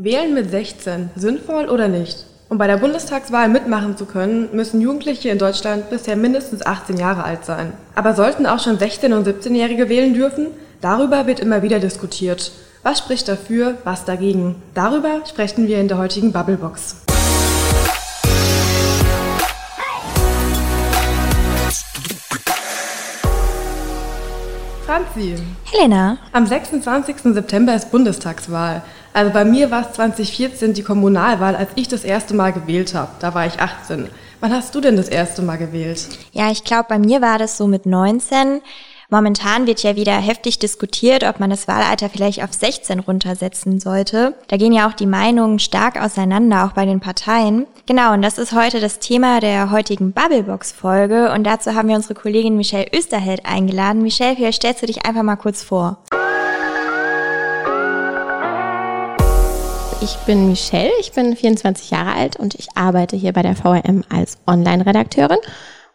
Wählen mit 16, sinnvoll oder nicht? Um bei der Bundestagswahl mitmachen zu können, müssen Jugendliche in Deutschland bisher mindestens 18 Jahre alt sein. Aber sollten auch schon 16- und 17-Jährige wählen dürfen? Darüber wird immer wieder diskutiert. Was spricht dafür, was dagegen? Darüber sprechen wir in der heutigen Bubblebox. Franzi. Helena. Am 26. September ist Bundestagswahl. Also bei mir war es 2014 die Kommunalwahl, als ich das erste Mal gewählt habe. Da war ich 18. Wann hast du denn das erste Mal gewählt? Ja, ich glaube, bei mir war das so mit 19. Momentan wird ja wieder heftig diskutiert, ob man das Wahlalter vielleicht auf 16 runtersetzen sollte. Da gehen ja auch die Meinungen stark auseinander, auch bei den Parteien. Genau, und das ist heute das Thema der heutigen Bubblebox-Folge. Und dazu haben wir unsere Kollegin Michelle Österheld eingeladen. Michelle, vielleicht stellst du dich einfach mal kurz vor. Ich bin Michelle, ich bin 24 Jahre alt und ich arbeite hier bei der VRM als Online-Redakteurin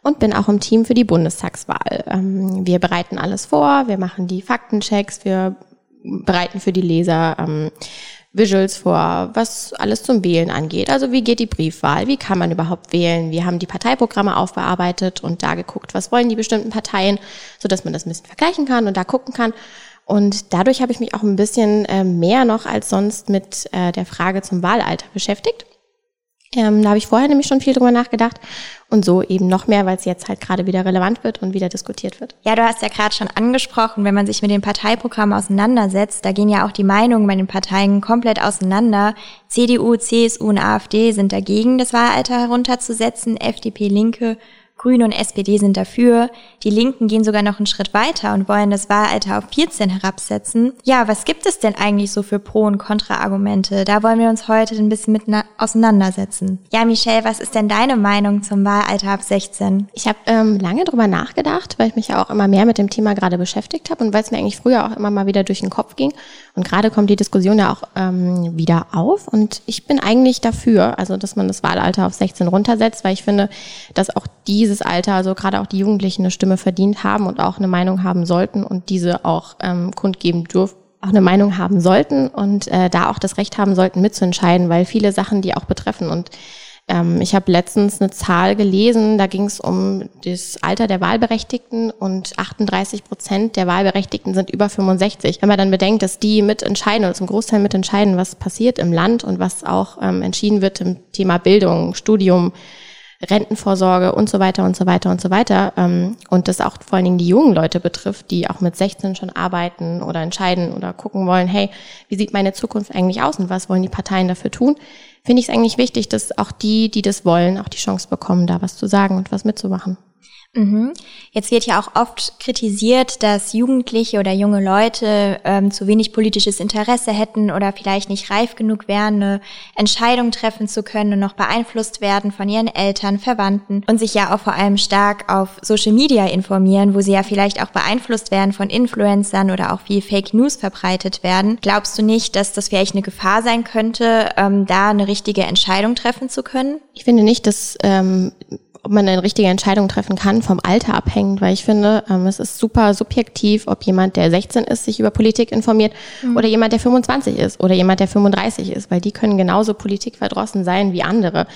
und bin auch im Team für die Bundestagswahl. Ähm, wir bereiten alles vor, wir machen die Faktenchecks, wir bereiten für die Leser ähm, Visuals vor, was alles zum Wählen angeht. Also wie geht die Briefwahl? Wie kann man überhaupt wählen? Wir haben die Parteiprogramme aufbearbeitet und da geguckt, was wollen die bestimmten Parteien, so dass man das ein bisschen vergleichen kann und da gucken kann. Und dadurch habe ich mich auch ein bisschen äh, mehr noch als sonst mit äh, der Frage zum Wahlalter beschäftigt. Ähm, da habe ich vorher nämlich schon viel drüber nachgedacht und so eben noch mehr, weil es jetzt halt gerade wieder relevant wird und wieder diskutiert wird. Ja, du hast ja gerade schon angesprochen, wenn man sich mit den Parteiprogrammen auseinandersetzt, da gehen ja auch die Meinungen bei den Parteien komplett auseinander. CDU, CSU und AfD sind dagegen, das Wahlalter herunterzusetzen, FDP, Linke Grüne und SPD sind dafür. Die Linken gehen sogar noch einen Schritt weiter und wollen das Wahlalter auf 14 herabsetzen. Ja, was gibt es denn eigentlich so für Pro- und Kontra-Argumente? Da wollen wir uns heute ein bisschen mit auseinandersetzen. Ja, Michelle, was ist denn deine Meinung zum Wahlalter ab 16? Ich habe ähm, lange drüber nachgedacht, weil ich mich ja auch immer mehr mit dem Thema gerade beschäftigt habe und weil es mir eigentlich früher auch immer mal wieder durch den Kopf ging. Und gerade kommt die Diskussion ja auch ähm, wieder auf. Und ich bin eigentlich dafür, also dass man das Wahlalter auf 16 runtersetzt, weil ich finde, dass auch dieses Alter, also gerade auch die Jugendlichen, eine Stimme verdient haben und auch eine Meinung haben sollten und diese auch ähm, kundgeben dürfen auch eine Meinung haben sollten und äh, da auch das Recht haben sollten, mitzuentscheiden, weil viele Sachen die auch betreffen. Und ähm, ich habe letztens eine Zahl gelesen, da ging es um das Alter der Wahlberechtigten und 38 Prozent der Wahlberechtigten sind über 65. Wenn man dann bedenkt, dass die mitentscheiden oder zum Großteil mitentscheiden, was passiert im Land und was auch ähm, entschieden wird im Thema Bildung, Studium, Rentenvorsorge und so weiter und so weiter und so weiter. Ähm, und das auch vor allen Dingen die jungen Leute betrifft, die auch mit 16 schon arbeiten oder entscheiden oder gucken wollen, hey, wie sieht meine Zukunft eigentlich aus und was wollen die Parteien dafür tun? finde ich es eigentlich wichtig, dass auch die, die das wollen, auch die Chance bekommen, da was zu sagen und was mitzumachen. Mhm. Jetzt wird ja auch oft kritisiert, dass Jugendliche oder junge Leute ähm, zu wenig politisches Interesse hätten oder vielleicht nicht reif genug wären, eine Entscheidung treffen zu können und noch beeinflusst werden von ihren Eltern, Verwandten und sich ja auch vor allem stark auf Social Media informieren, wo sie ja vielleicht auch beeinflusst werden von Influencern oder auch wie Fake News verbreitet werden. Glaubst du nicht, dass das vielleicht eine Gefahr sein könnte, ähm, da eine richtige Entscheidung treffen zu können? Ich finde nicht, dass ähm, ob man eine richtige Entscheidung treffen kann, vom Alter abhängend, weil ich finde, ähm, es ist super subjektiv, ob jemand, der 16 ist, sich über Politik informiert mhm. oder jemand, der 25 ist oder jemand, der 35 ist, weil die können genauso politikverdrossen sein wie andere.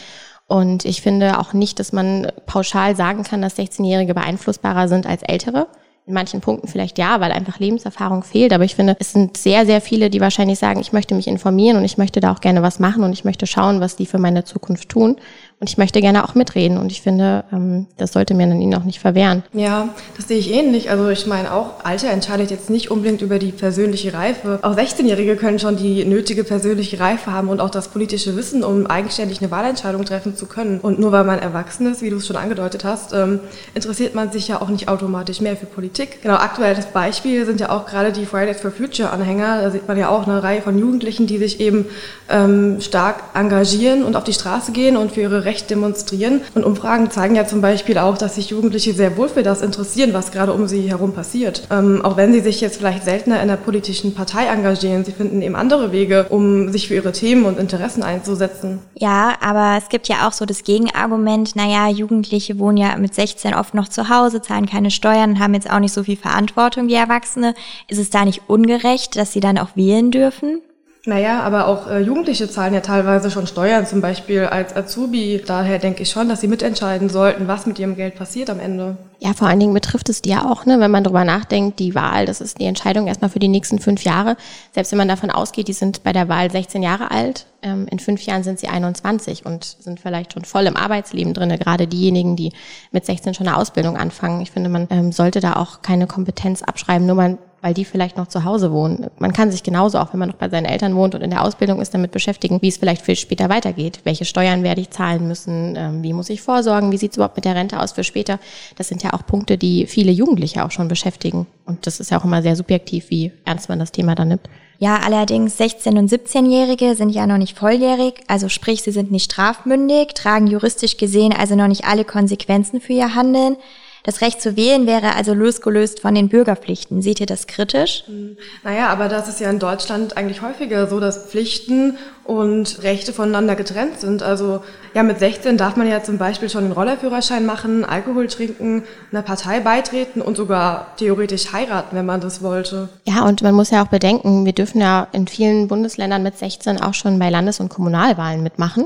Und ich finde auch nicht, dass man pauschal sagen kann, dass 16-Jährige beeinflussbarer sind als Ältere. In manchen Punkten vielleicht ja, weil einfach Lebenserfahrung fehlt. Aber ich finde, es sind sehr, sehr viele, die wahrscheinlich sagen, ich möchte mich informieren und ich möchte da auch gerne was machen und ich möchte schauen, was die für meine Zukunft tun. Und ich möchte gerne auch mitreden und ich finde, ähm, das sollte mir dann ihnen auch nicht verwehren. Ja, das sehe ich ähnlich. Also ich meine auch, Alter entscheidet jetzt nicht unbedingt über die persönliche Reife. Auch 16-Jährige können schon die nötige persönliche Reife haben und auch das politische Wissen, um eigenständig eine Wahlentscheidung treffen zu können. Und nur weil man erwachsen ist, wie du es schon angedeutet hast, ähm, interessiert man sich ja auch nicht automatisch mehr für Politik. Genau, aktuelles Beispiel sind ja auch gerade die Fridays for Future Anhänger. Da sieht man ja auch eine Reihe von Jugendlichen, die sich eben ähm, stark engagieren und auf die Straße gehen und für ihre Recht demonstrieren. Und Umfragen zeigen ja zum Beispiel auch, dass sich Jugendliche sehr wohl für das interessieren, was gerade um sie herum passiert. Ähm, auch wenn sie sich jetzt vielleicht seltener in einer politischen Partei engagieren, sie finden eben andere Wege, um sich für ihre Themen und Interessen einzusetzen. Ja, aber es gibt ja auch so das Gegenargument, naja, Jugendliche wohnen ja mit 16 oft noch zu Hause, zahlen keine Steuern haben jetzt auch nicht so viel Verantwortung wie Erwachsene. Ist es da nicht ungerecht, dass sie dann auch wählen dürfen? Naja, aber auch äh, Jugendliche zahlen ja teilweise schon Steuern, zum Beispiel als Azubi. Daher denke ich schon, dass sie mitentscheiden sollten, was mit ihrem Geld passiert am Ende. Ja, vor allen Dingen betrifft es die ja auch, ne, wenn man drüber nachdenkt, die Wahl, das ist die Entscheidung erstmal für die nächsten fünf Jahre. Selbst wenn man davon ausgeht, die sind bei der Wahl 16 Jahre alt, ähm, in fünf Jahren sind sie 21 und sind vielleicht schon voll im Arbeitsleben drinne. Gerade diejenigen, die mit 16 schon eine Ausbildung anfangen. Ich finde, man ähm, sollte da auch keine Kompetenz abschreiben, nur man weil die vielleicht noch zu Hause wohnen. Man kann sich genauso, auch wenn man noch bei seinen Eltern wohnt und in der Ausbildung ist, damit beschäftigen, wie es vielleicht für später weitergeht. Welche Steuern werde ich zahlen müssen? Ähm, wie muss ich vorsorgen? Wie sieht es überhaupt mit der Rente aus für später? Das sind ja auch Punkte, die viele Jugendliche auch schon beschäftigen. Und das ist ja auch immer sehr subjektiv, wie ernst man das Thema dann nimmt. Ja, allerdings 16- und 17-Jährige sind ja noch nicht volljährig, also sprich, sie sind nicht strafmündig, tragen juristisch gesehen also noch nicht alle Konsequenzen für ihr Handeln. Das Recht zu wählen wäre also losgelöst von den Bürgerpflichten. Seht ihr das kritisch? Hm. Naja, aber das ist ja in Deutschland eigentlich häufiger so, dass Pflichten und Rechte voneinander getrennt sind. Also ja, mit 16 darf man ja zum Beispiel schon den Rollerführerschein machen, Alkohol trinken, einer Partei beitreten und sogar theoretisch heiraten, wenn man das wollte. Ja, und man muss ja auch bedenken, wir dürfen ja in vielen Bundesländern mit 16 auch schon bei Landes- und Kommunalwahlen mitmachen.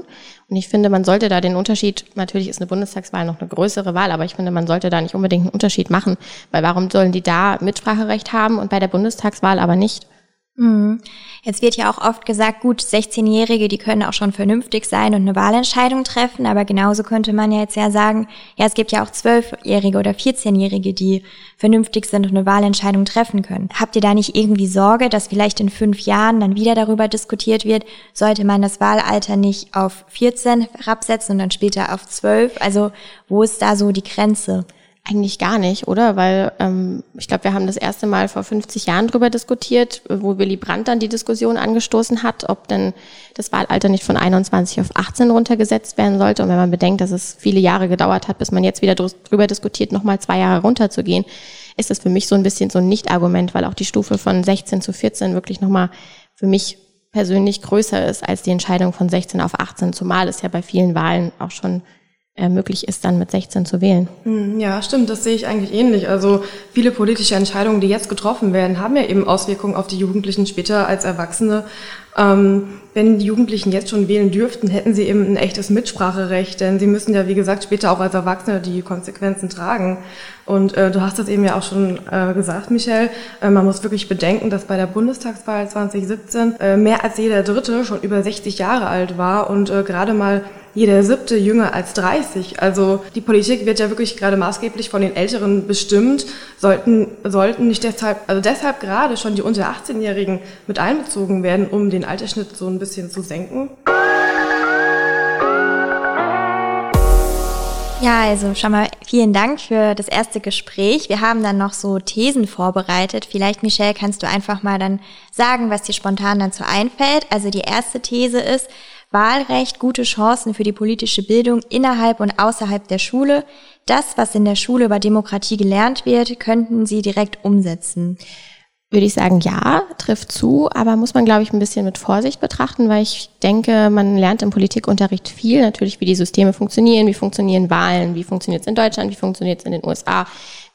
Und ich finde, man sollte da den Unterschied, natürlich ist eine Bundestagswahl noch eine größere Wahl, aber ich finde, man sollte da nicht unbedingt einen Unterschied machen, weil warum sollen die da Mitspracherecht haben und bei der Bundestagswahl aber nicht? Mhm. Jetzt wird ja auch oft gesagt, gut, 16-Jährige, die können auch schon vernünftig sein und eine Wahlentscheidung treffen, aber genauso könnte man ja jetzt ja sagen, ja, es gibt ja auch 12-Jährige oder 14-Jährige, die vernünftig sind und eine Wahlentscheidung treffen können. Habt ihr da nicht irgendwie Sorge, dass vielleicht in fünf Jahren dann wieder darüber diskutiert wird, sollte man das Wahlalter nicht auf 14 herabsetzen und dann später auf 12? Also wo ist da so die Grenze? Eigentlich gar nicht, oder? Weil ähm, ich glaube, wir haben das erste Mal vor 50 Jahren drüber diskutiert, wo Willy Brandt dann die Diskussion angestoßen hat, ob denn das Wahlalter nicht von 21 auf 18 runtergesetzt werden sollte. Und wenn man bedenkt, dass es viele Jahre gedauert hat, bis man jetzt wieder drüber diskutiert, nochmal zwei Jahre runterzugehen, ist das für mich so ein bisschen so ein Nicht-Argument, weil auch die Stufe von 16 zu 14 wirklich nochmal für mich persönlich größer ist als die Entscheidung von 16 auf 18, zumal es ja bei vielen Wahlen auch schon äh, möglich ist, dann mit 16 zu wählen. Hm, ja, stimmt, das sehe ich eigentlich ähnlich. Also viele politische Entscheidungen, die jetzt getroffen werden, haben ja eben Auswirkungen auf die Jugendlichen später als Erwachsene. Ähm, wenn die Jugendlichen jetzt schon wählen dürften, hätten sie eben ein echtes Mitspracherecht, denn sie müssen ja, wie gesagt, später auch als Erwachsene die Konsequenzen tragen. Und äh, du hast das eben ja auch schon äh, gesagt, Michelle, äh, man muss wirklich bedenken, dass bei der Bundestagswahl 2017 äh, mehr als jeder Dritte schon über 60 Jahre alt war und gerade mal jeder siebte jünger als 30. Also die Politik wird ja wirklich gerade maßgeblich von den Älteren bestimmt. Sollten, sollten nicht deshalb, also deshalb gerade schon die unter 18-Jährigen mit einbezogen werden, um den Altersschnitt so ein bisschen zu senken? Ja, also schon mal vielen Dank für das erste Gespräch. Wir haben dann noch so Thesen vorbereitet. Vielleicht, Michelle, kannst du einfach mal dann sagen, was dir spontan dazu einfällt. Also die erste These ist, Wahlrecht, gute Chancen für die politische Bildung innerhalb und außerhalb der Schule. Das, was in der Schule über Demokratie gelernt wird, könnten Sie direkt umsetzen. Würde ich sagen, ja, trifft zu, aber muss man, glaube ich, ein bisschen mit Vorsicht betrachten, weil ich denke, man lernt im Politikunterricht viel, natürlich, wie die Systeme funktionieren, wie funktionieren Wahlen, wie funktioniert es in Deutschland, wie funktioniert es in den USA,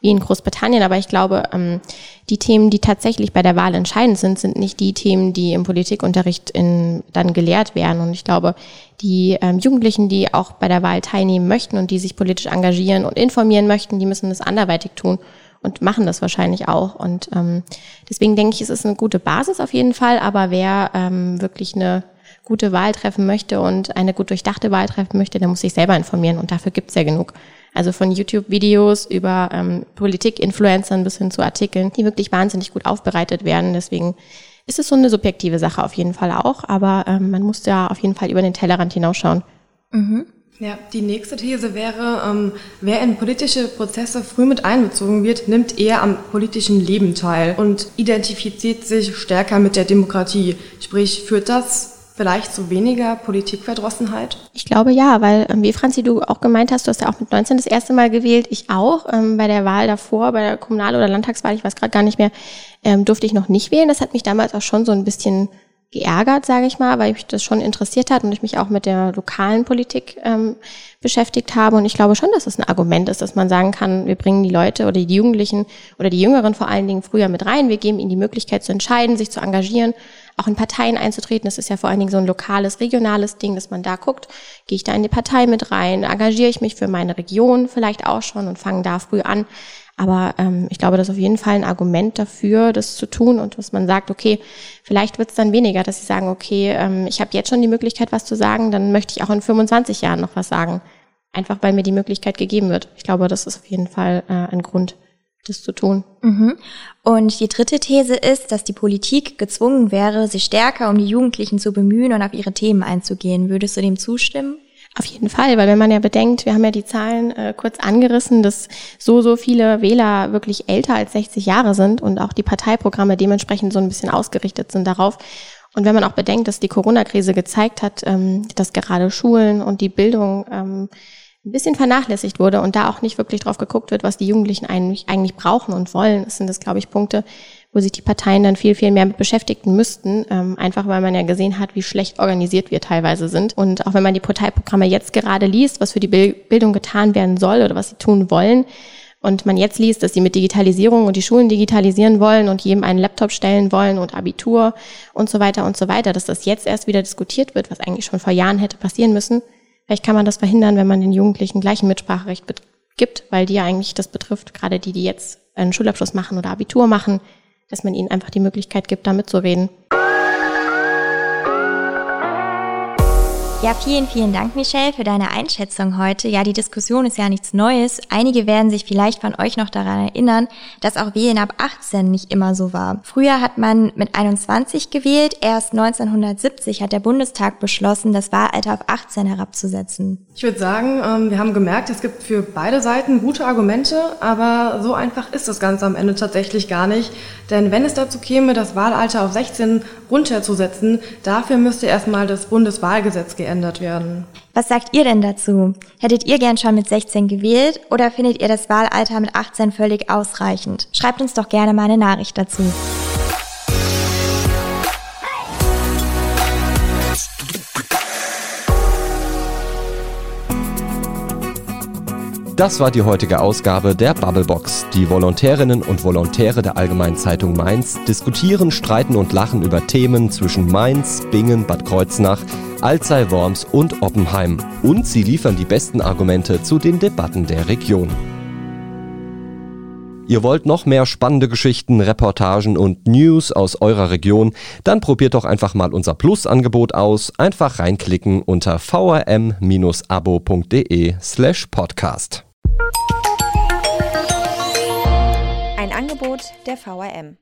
wie in Großbritannien. Aber ich glaube, ähm, die Themen, die tatsächlich bei der Wahl entscheidend sind, sind nicht die Themen, die im Politikunterricht in, dann gelehrt werden. Und ich glaube, die ähm, Jugendlichen, die auch bei der Wahl teilnehmen möchten und die sich politisch engagieren und informieren möchten, die müssen das anderweitig tun und machen das wahrscheinlich auch. Und ähm, deswegen denke ich, es ist eine gute Basis auf jeden Fall. Aber wer ähm, wirklich eine gute Wahl treffen möchte und eine gut durchdachte Wahl treffen möchte, der muss sich selber informieren. Und dafür gibt's ja genug. Also von YouTube-Videos über ähm, Politik-Influencern bis hin zu Artikeln, die wirklich wahnsinnig gut aufbereitet werden. Deswegen ist es so eine subjektive Sache auf jeden Fall auch, aber ähm, man muss ja auf jeden Fall über den Tellerrand hinausschauen. Mhm. Ja, die nächste These wäre, ähm, wer in politische Prozesse früh mit einbezogen wird, nimmt eher am politischen Leben teil und identifiziert sich stärker mit der Demokratie. Sprich, führt das vielleicht zu weniger Politikverdrossenheit? Ich glaube ja, weil, ähm, wie Franzi, du auch gemeint hast, du hast ja auch mit 19 das erste Mal gewählt, ich auch. Ähm, bei der Wahl davor, bei der Kommunal- oder Landtagswahl, ich weiß gerade gar nicht mehr, ähm, durfte ich noch nicht wählen. Das hat mich damals auch schon so ein bisschen geärgert, sage ich mal, weil mich das schon interessiert hat und ich mich auch mit der lokalen Politik ähm, beschäftigt habe. Und ich glaube schon, dass es das ein Argument ist, dass man sagen kann, wir bringen die Leute oder die Jugendlichen oder die Jüngeren vor allen Dingen früher mit rein. Wir geben ihnen die Möglichkeit zu entscheiden, sich zu engagieren, auch in Parteien einzutreten. Das ist ja vor allen Dingen so ein lokales, regionales Ding, dass man da guckt, gehe ich da in die Partei mit rein, engagiere ich mich für meine Region vielleicht auch schon und fange da früh an. Aber ähm, ich glaube, das ist auf jeden Fall ein Argument dafür, das zu tun und dass man sagt, okay, vielleicht wird es dann weniger, dass sie sagen, okay, ähm, ich habe jetzt schon die Möglichkeit, was zu sagen, dann möchte ich auch in 25 Jahren noch was sagen. Einfach weil mir die Möglichkeit gegeben wird. Ich glaube, das ist auf jeden Fall äh, ein Grund, das zu tun. Mhm. Und die dritte These ist, dass die Politik gezwungen wäre, sich stärker um die Jugendlichen zu bemühen und auf ihre Themen einzugehen. Würdest du dem zustimmen? Auf jeden Fall, weil wenn man ja bedenkt, wir haben ja die Zahlen äh, kurz angerissen, dass so, so viele Wähler wirklich älter als 60 Jahre sind und auch die Parteiprogramme dementsprechend so ein bisschen ausgerichtet sind darauf. Und wenn man auch bedenkt, dass die Corona-Krise gezeigt hat, ähm, dass gerade Schulen und die Bildung ähm, ein bisschen vernachlässigt wurde und da auch nicht wirklich drauf geguckt wird, was die Jugendlichen eigentlich, eigentlich brauchen und wollen, sind das, glaube ich, Punkte, wo sich die Parteien dann viel, viel mehr mit beschäftigen müssten, ähm, einfach weil man ja gesehen hat, wie schlecht organisiert wir teilweise sind. Und auch wenn man die Parteiprogramme jetzt gerade liest, was für die Bildung getan werden soll oder was sie tun wollen, und man jetzt liest, dass sie mit Digitalisierung und die Schulen digitalisieren wollen und jedem einen Laptop stellen wollen und Abitur und so weiter und so weiter, dass das jetzt erst wieder diskutiert wird, was eigentlich schon vor Jahren hätte passieren müssen. Vielleicht kann man das verhindern, wenn man den Jugendlichen gleich ein Mitspracherecht gibt, weil die ja eigentlich das betrifft, gerade die, die jetzt einen Schulabschluss machen oder Abitur machen, dass man ihnen einfach die Möglichkeit gibt, da mitzureden. Ja, vielen, vielen Dank, Michelle, für deine Einschätzung heute. Ja, die Diskussion ist ja nichts Neues. Einige werden sich vielleicht von euch noch daran erinnern, dass auch Wählen ab 18 nicht immer so war. Früher hat man mit 21 gewählt. Erst 1970 hat der Bundestag beschlossen, das Wahlalter auf 18 herabzusetzen. Ich würde sagen, ähm, wir haben gemerkt, es gibt für beide Seiten gute Argumente, aber so einfach ist das Ganze am Ende tatsächlich gar nicht. Denn wenn es dazu käme, das Wahlalter auf 16 runterzusetzen, dafür müsste erstmal das Bundeswahlgesetz geändert werden. Was sagt ihr denn dazu? Hättet ihr gern schon mit 16 gewählt oder findet ihr das Wahlalter mit 18 völlig ausreichend? Schreibt uns doch gerne mal eine Nachricht dazu. Das war die heutige Ausgabe der Bubblebox. Die Volontärinnen und Volontäre der Allgemeinen Zeitung Mainz diskutieren, streiten und lachen über Themen zwischen Mainz, Bingen, Bad Kreuznach, Alzey, Worms und Oppenheim. Und sie liefern die besten Argumente zu den Debatten der Region. Ihr wollt noch mehr spannende Geschichten, Reportagen und News aus eurer Region? Dann probiert doch einfach mal unser Plus-Angebot aus. Einfach reinklicken unter vrm-abo.de slash podcast. Angebot der VRM.